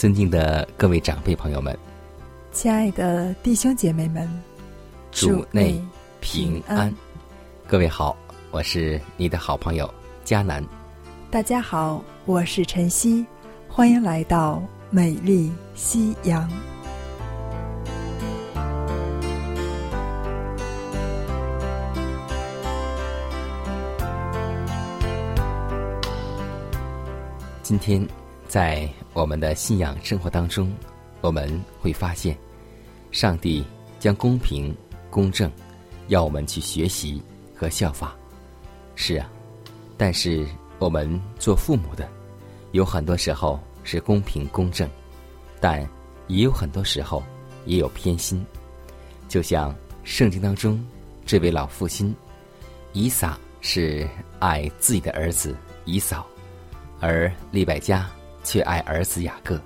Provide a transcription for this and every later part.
尊敬的各位长辈朋友们，亲爱的弟兄姐妹们，主内平安。各位好，我是你的好朋友佳南。大家好，我是晨曦，欢迎来到美丽夕阳。今天。在我们的信仰生活当中，我们会发现，上帝将公平、公正要我们去学习和效法。是啊，但是我们做父母的，有很多时候是公平公正，但也有很多时候也有偏心。就像圣经当中这位老父亲，以撒是爱自己的儿子以扫，而利百加。却爱儿子雅各，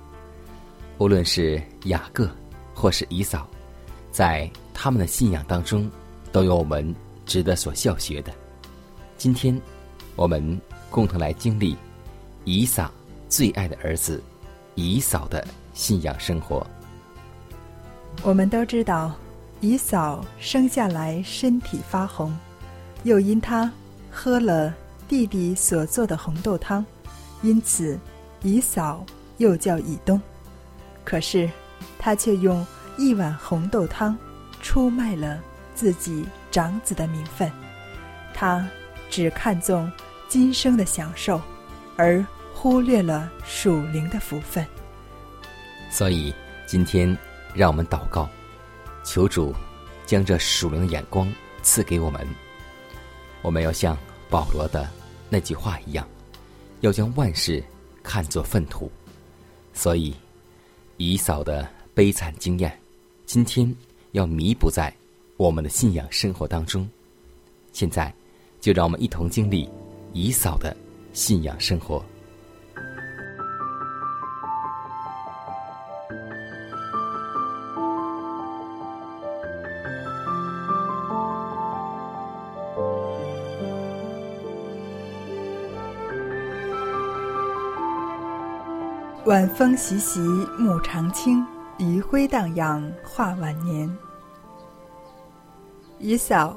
无论是雅各或是以扫，在他们的信仰当中，都有我们值得所效学的。今天，我们共同来经历以撒最爱的儿子以扫的信仰生活。我们都知道，以扫生下来身体发红，又因她喝了弟弟所做的红豆汤，因此。以扫又叫以东，可是他却用一碗红豆汤出卖了自己长子的名分。他只看重今生的享受，而忽略了属灵的福分。所以今天，让我们祷告，求主将这属灵的眼光赐给我们。我们要像保罗的那句话一样，要将万事。看作粪土，所以以扫的悲惨经验，今天要弥补在我们的信仰生活当中。现在，就让我们一同经历以扫的信仰生活。晚风习习，木长青；余晖荡漾，画晚年。以扫，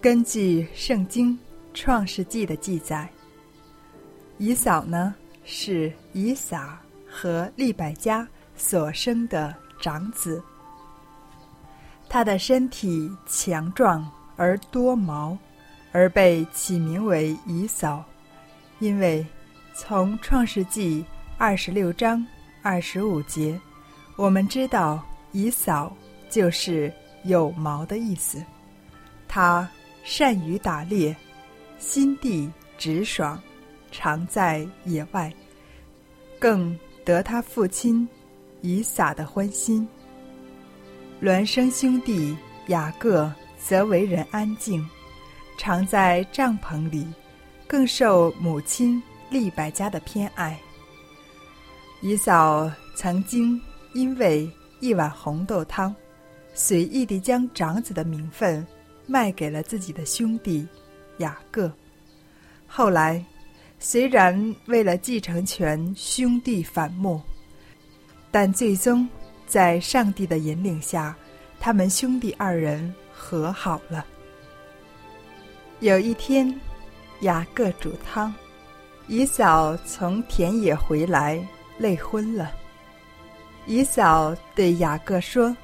根据圣经创世纪的记载，以扫呢是以撒和利百加所生的长子。他的身体强壮而多毛，而被起名为以扫，因为从创世纪。二十六章二十五节，我们知道以扫就是有毛的意思。他善于打猎，心地直爽，常在野外，更得他父亲以撒的欢心。孪生兄弟雅各则为人安静，常在帐篷里，更受母亲利百加的偏爱。姨嫂曾经因为一碗红豆汤，随意地将长子的名分卖给了自己的兄弟雅各。后来，虽然为了继承权兄弟反目，但最终在上帝的引领下，他们兄弟二人和好了。有一天，雅各煮汤，姨嫂从田野回来，累昏了。姨嫂对雅各说：“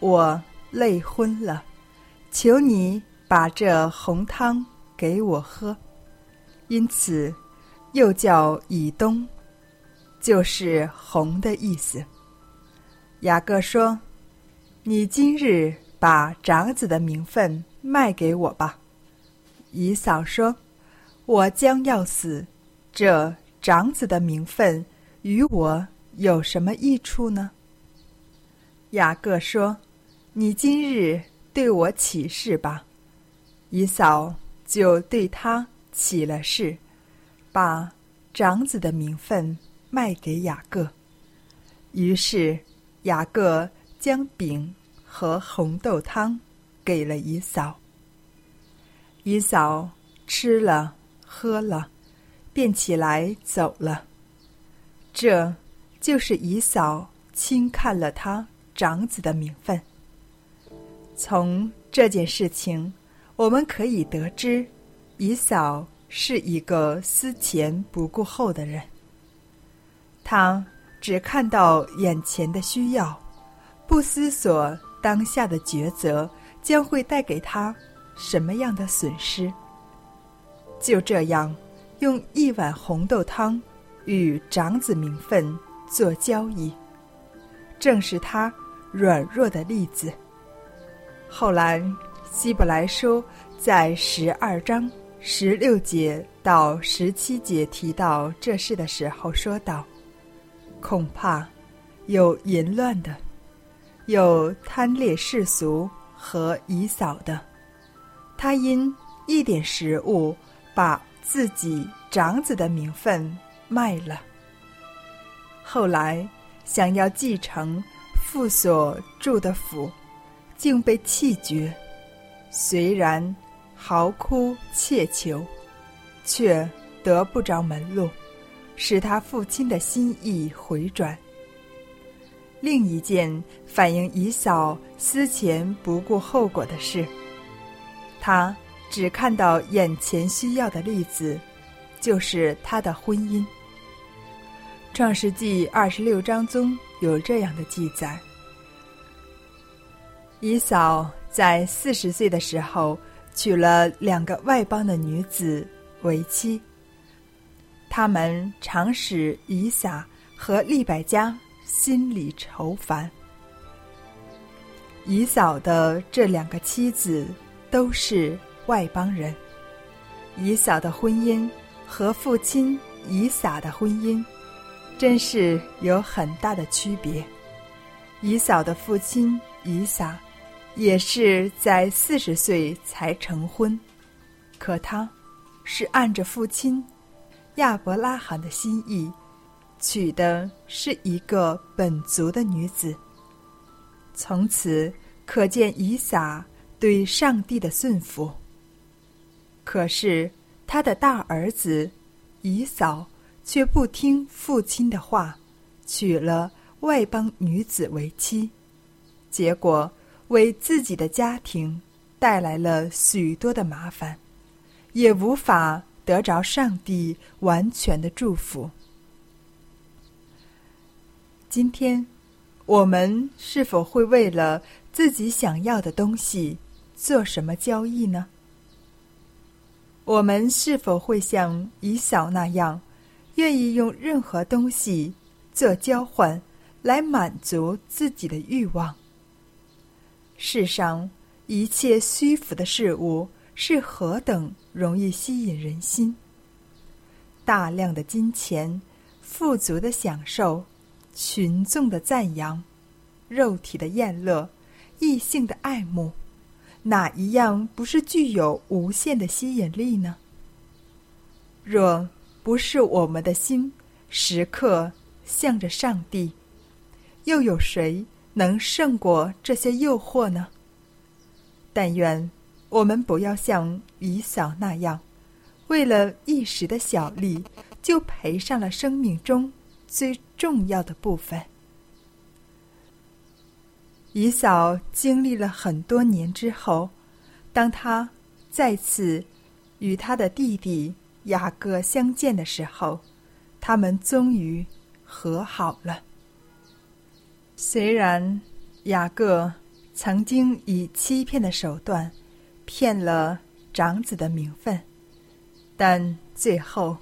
我累昏了，求你把这红汤给我喝。”因此，又叫以东，就是红的意思。雅各说：“你今日把长子的名分卖给我吧。”姨嫂说：“我将要死，这长子的名分与我有什么益处呢？”雅各说：“你今日对我起誓吧。”姨嫂就对他。起了誓，把长子的名分卖给雅各。于是雅各将饼和红豆汤给了姨嫂。姨嫂吃了喝了，便起来走了。这就是姨嫂轻看了他长子的名分。从这件事情，我们可以得知。姨嫂是一个思前不顾后的人，她只看到眼前的需要，不思索当下的抉择将会带给她什么样的损失。就这样，用一碗红豆汤与长子名分做交易，正是他软弱的例子。后来，希伯来书在十二章。十六节到十七节提到这事的时候，说道：“恐怕有淫乱的，有贪恋世俗和以扫的，他因一点食物，把自己长子的名分卖了。后来想要继承父所住的府，竟被弃绝。虽然。”嚎哭切求，却得不着门路，使他父亲的心意回转。另一件反映姨嫂思前不顾后果的事，他只看到眼前需要的例子，就是他的婚姻。创世纪二十六章中有这样的记载：以嫂在四十岁的时候。娶了两个外邦的女子为妻，他们常使以撒和利百加心里愁烦。以扫的这两个妻子都是外邦人，以扫的婚姻和父亲以撒的婚姻真是有很大的区别。以嫂的父亲以撒。也是在四十岁才成婚，可他，是按着父亲亚伯拉罕的心意，娶的是一个本族的女子。从此可见以撒对上帝的顺服。可是他的大儿子以扫却不听父亲的话，娶了外邦女子为妻，结果。为自己的家庭带来了许多的麻烦，也无法得着上帝完全的祝福。今天，我们是否会为了自己想要的东西做什么交易呢？我们是否会像以扫那样，愿意用任何东西做交换，来满足自己的欲望？世上一切虚浮的事物是何等容易吸引人心！大量的金钱、富足的享受、群众的赞扬、肉体的厌乐、异性的爱慕，哪一样不是具有无限的吸引力呢？若不是我们的心时刻向着上帝，又有谁？能胜过这些诱惑呢？但愿我们不要像以扫那样，为了一时的小利，就赔上了生命中最重要的部分。以扫经历了很多年之后，当他再次与他的弟弟雅各相见的时候，他们终于和好了。虽然雅各曾经以欺骗的手段骗了长子的名分，但最后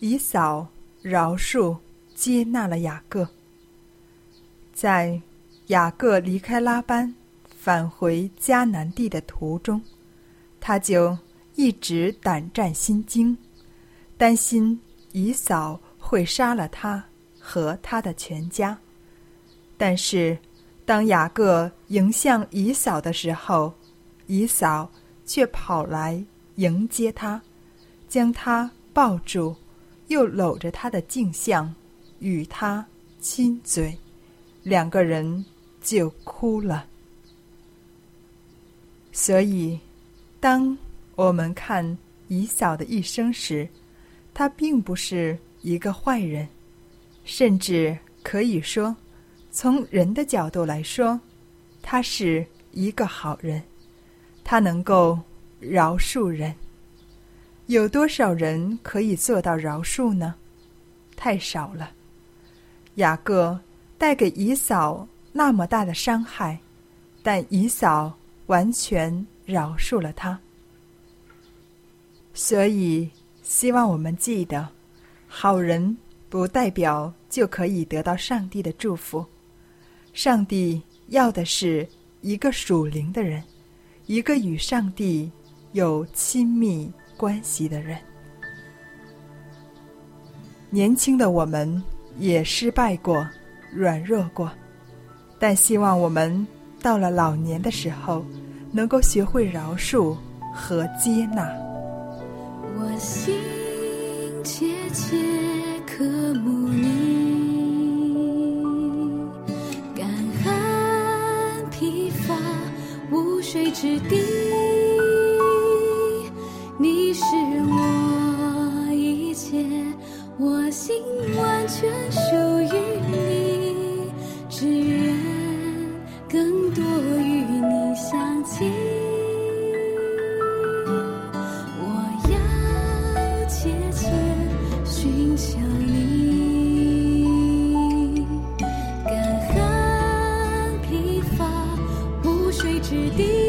以扫饶恕接纳了雅各。在雅各离开拉班，返回迦南地的途中，他就一直胆战心惊，担心姨嫂会杀了他和他的全家。但是，当雅各迎向姨嫂的时候，姨嫂却跑来迎接他，将他抱住，又搂着他的镜像，与他亲嘴。两个人就哭了。所以，当我们看姨嫂的一生时，他并不是一个坏人，甚至可以说，从人的角度来说，他是一个好人。他能够饶恕人。有多少人可以做到饶恕呢？太少了。雅各。带给姨嫂那么大的伤害，但姨嫂完全饶恕了他。所以，希望我们记得，好人不代表就可以得到上帝的祝福。上帝要的是一个属灵的人，一个与上帝有亲密关系的人。年轻的我们也失败过。软弱过，但希望我们到了老年的时候，能够学会饶恕和接纳。心切切渴慕你，干旱疲乏无水之地，你是我一切，我心完全属之地，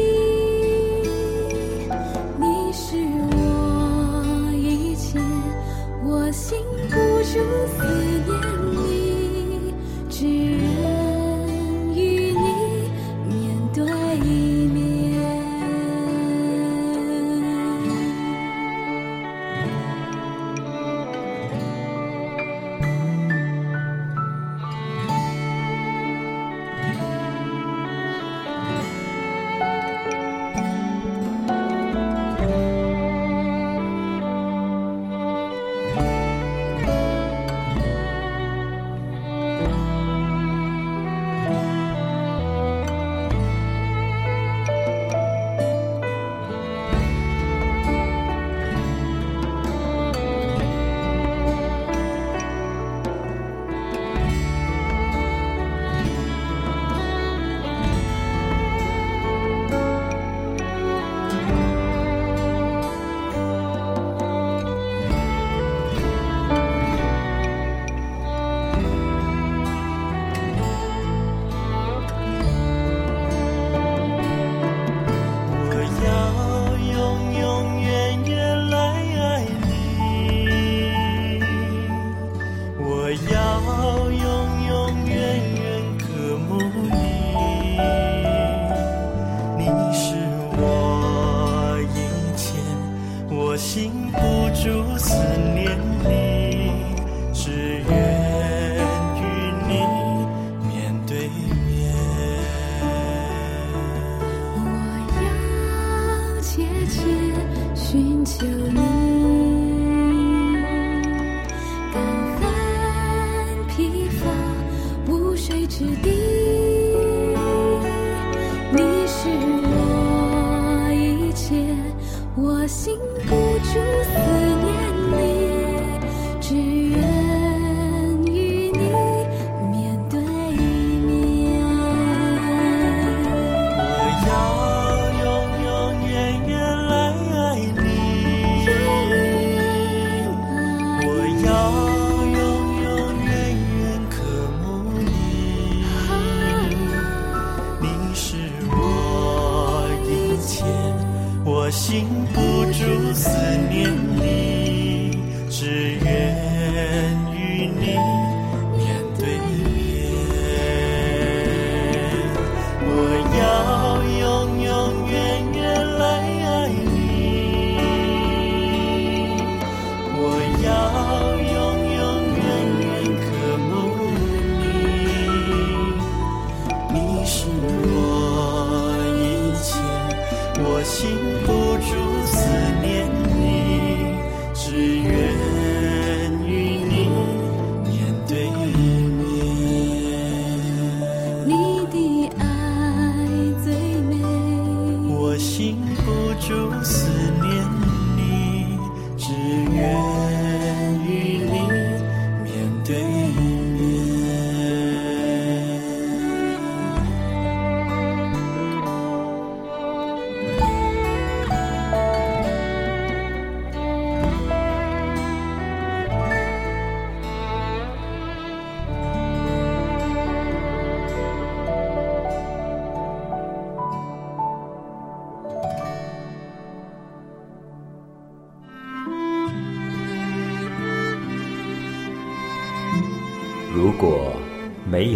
寻求你。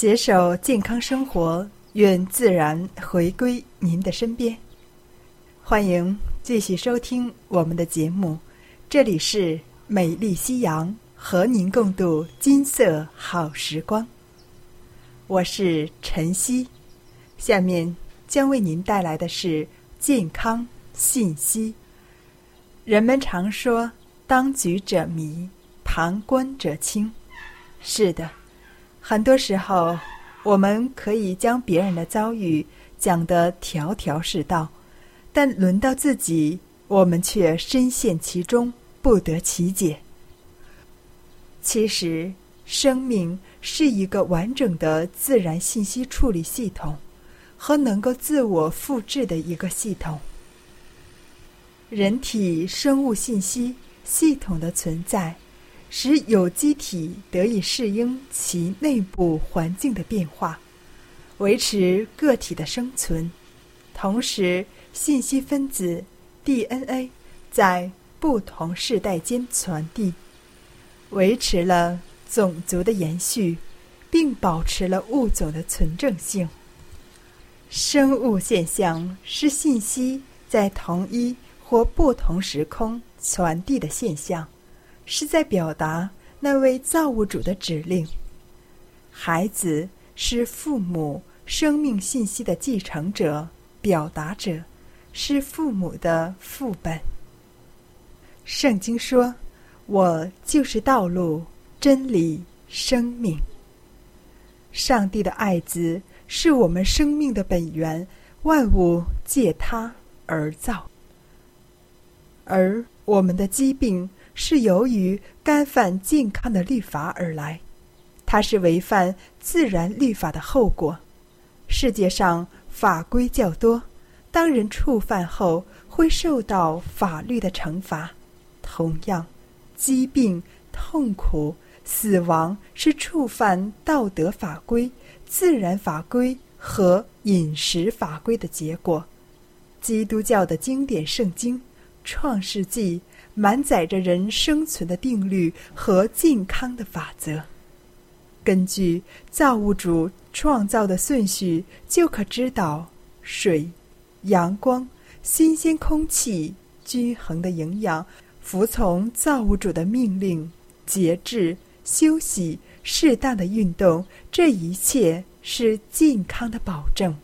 携手健康生活，愿自然回归您的身边。欢迎继续收听我们的节目，这里是美丽夕阳，和您共度金色好时光。我是晨曦，下面将为您带来的是健康信息。人们常说“当局者迷，旁观者清”，是的。很多时候，我们可以将别人的遭遇讲得条条是道，但轮到自己，我们却深陷其中，不得其解。其实，生命是一个完整的自然信息处理系统，和能够自我复制的一个系统。人体生物信息系统的存在。使有机体得以适应其内部环境的变化，维持个体的生存。同时，信息分子 DNA 在不同世代间传递，维持了种族的延续，并保持了物种的纯正性。生物现象是信息在同一或不同时空传递的现象。是在表达那位造物主的指令。孩子是父母生命信息的继承者、表达者，是父母的副本。圣经说：“我就是道路、真理、生命。”上帝的爱子是我们生命的本源，万物借他而造，而我们的疾病。是由于干犯健康的律法而来，它是违反自然律法的后果。世界上法规较多，当人触犯后会受到法律的惩罚。同样，疾病、痛苦、死亡是触犯道德法规、自然法规和饮食法规的结果。基督教的经典圣经《创世纪》。满载着人生存的定律和健康的法则。根据造物主创造的顺序就可知道水阳光新鲜空气均衡的营养服从造物主的命令节制休息适当的运动这一切是健康的保证。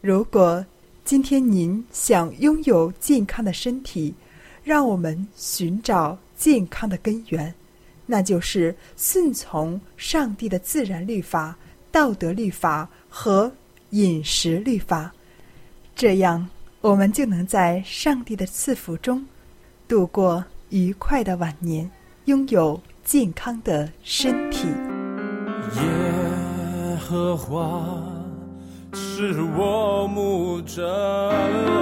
如果今天您想拥有健康的身体让我们寻找健康的根源，那就是顺从上帝的自然律法、道德律法和饮食律法，这样我们就能在上帝的赐福中度过愉快的晚年，拥有健康的身体。耶和华是我牧者。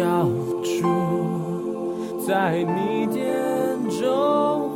要住在你眼中。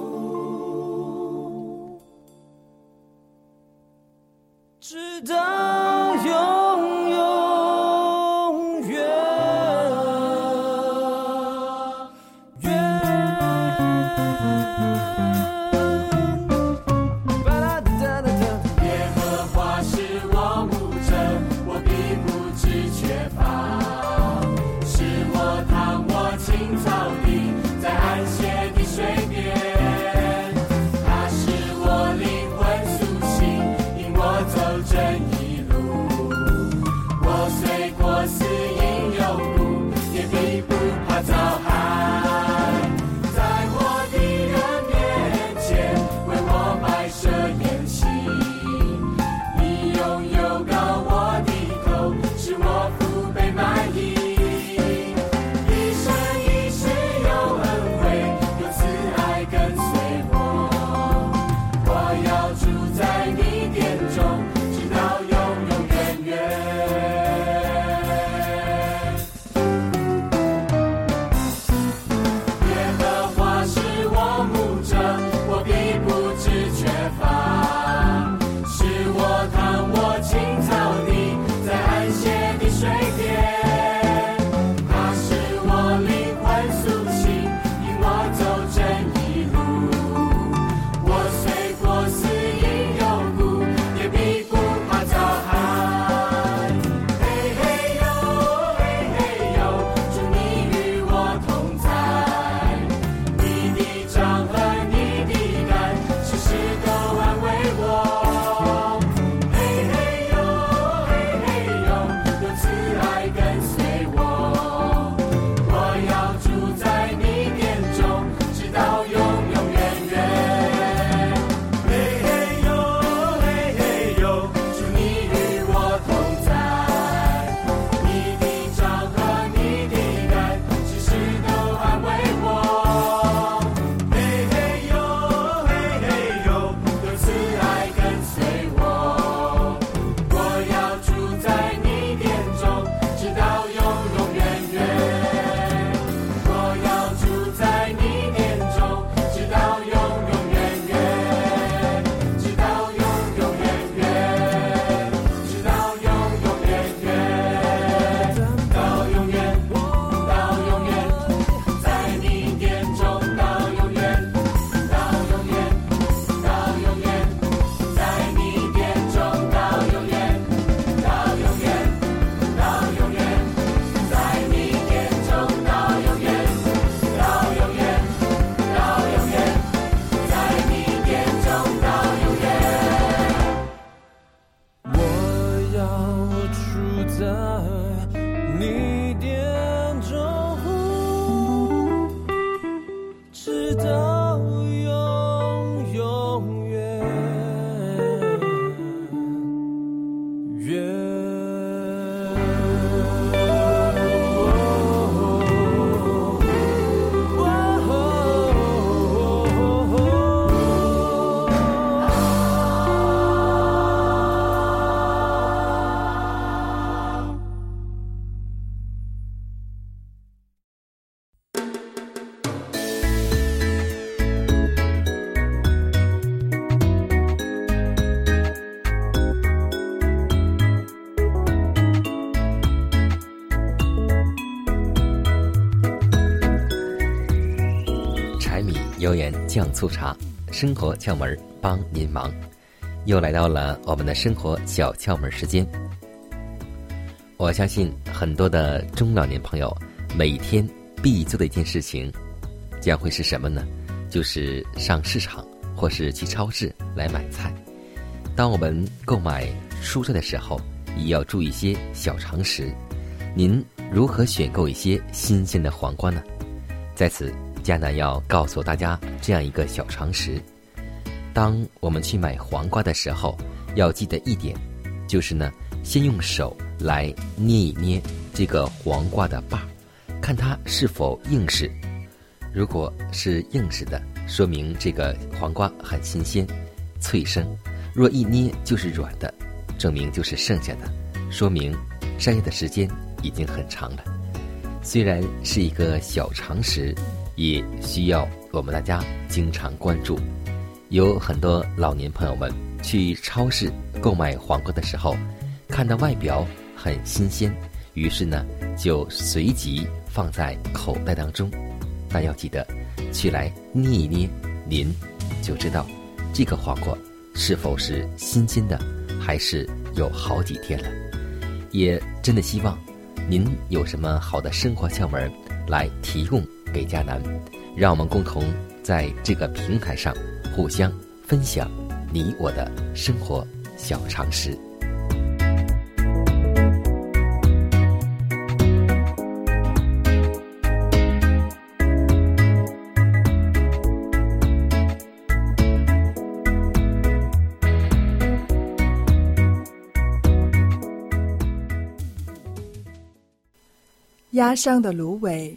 酱醋茶，生活窍门帮您忙。又来到了我们的生活小窍门时间。我相信很多的中老年朋友每天必做的一件事情，将会是什么呢？就是上市场或是去超市来买菜。当我们购买蔬菜的时候，也要注意一些小常识。您如何选购一些新鲜的黄瓜呢？在此，佳楠要告诉大家这样一个小常识：当我们去买黄瓜的时候，要记得一点，就是呢，先用手来捏一捏这个黄瓜的把儿，看它是否硬实。如果是硬实的，说明这个黄瓜很新鲜、脆生；若一捏就是软的，证明就是剩下的，说明摘的时间已经很长了。虽然是一个小常识，也需要我们大家经常关注。有很多老年朋友们去超市购买黄瓜的时候，看到外表很新鲜，于是呢就随即放在口袋当中。但要记得，去来捏一捏，您就知道这个黄瓜是否是新鲜的，还是有好几天了。也真的希望。您有什么好的生活窍门来提供给佳楠？让我们共同在这个平台上互相分享你我的生活小常识。压伤的芦苇，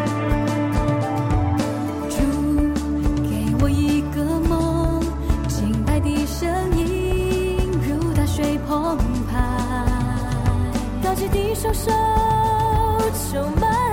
手就慢。